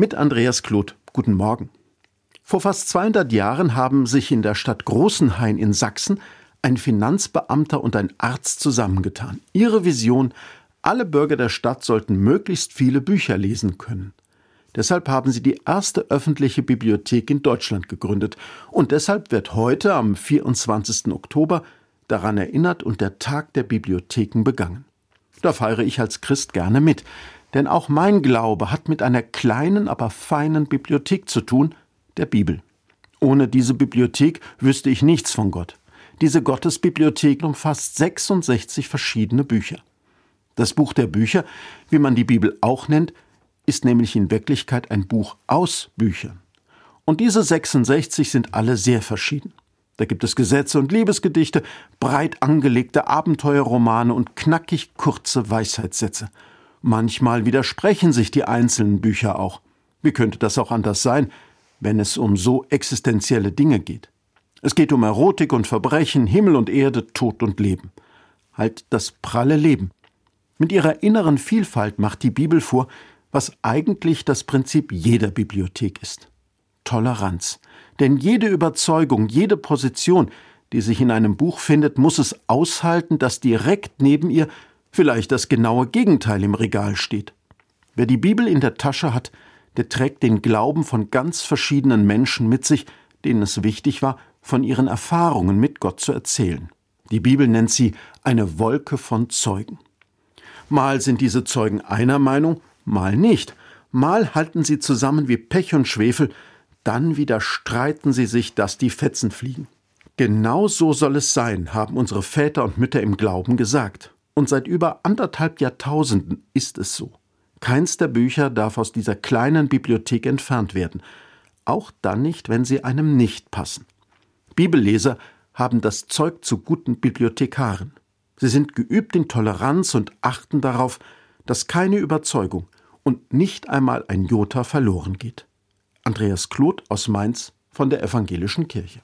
Mit Andreas Kloth. Guten Morgen. Vor fast 200 Jahren haben sich in der Stadt Großenhain in Sachsen ein Finanzbeamter und ein Arzt zusammengetan. Ihre Vision, alle Bürger der Stadt sollten möglichst viele Bücher lesen können. Deshalb haben sie die erste öffentliche Bibliothek in Deutschland gegründet. Und deshalb wird heute, am 24. Oktober, daran erinnert und der Tag der Bibliotheken begangen. Da feiere ich als Christ gerne mit, denn auch mein Glaube hat mit einer kleinen, aber feinen Bibliothek zu tun, der Bibel. Ohne diese Bibliothek wüsste ich nichts von Gott. Diese Gottesbibliothek umfasst 66 verschiedene Bücher. Das Buch der Bücher, wie man die Bibel auch nennt, ist nämlich in Wirklichkeit ein Buch aus Büchern. Und diese 66 sind alle sehr verschieden. Da gibt es Gesetze und Liebesgedichte, breit angelegte Abenteuerromane und knackig kurze Weisheitssätze. Manchmal widersprechen sich die einzelnen Bücher auch. Wie könnte das auch anders sein, wenn es um so existenzielle Dinge geht? Es geht um Erotik und Verbrechen, Himmel und Erde, Tod und Leben. Halt das pralle Leben. Mit ihrer inneren Vielfalt macht die Bibel vor, was eigentlich das Prinzip jeder Bibliothek ist. Toleranz. Denn jede Überzeugung, jede Position, die sich in einem Buch findet, muss es aushalten, dass direkt neben ihr vielleicht das genaue Gegenteil im Regal steht. Wer die Bibel in der Tasche hat, der trägt den Glauben von ganz verschiedenen Menschen mit sich, denen es wichtig war, von ihren Erfahrungen mit Gott zu erzählen. Die Bibel nennt sie eine Wolke von Zeugen. Mal sind diese Zeugen einer Meinung, mal nicht. Mal halten sie zusammen wie Pech und Schwefel, dann wieder streiten sie sich, dass die Fetzen fliegen. Genau so soll es sein, haben unsere Väter und Mütter im Glauben gesagt. Und seit über anderthalb Jahrtausenden ist es so. Keins der Bücher darf aus dieser kleinen Bibliothek entfernt werden, auch dann nicht, wenn sie einem nicht passen. Bibelleser haben das Zeug zu guten Bibliothekaren. Sie sind geübt in Toleranz und achten darauf, dass keine Überzeugung und nicht einmal ein Jota verloren geht. Andreas Kloth aus Mainz von der Evangelischen Kirche.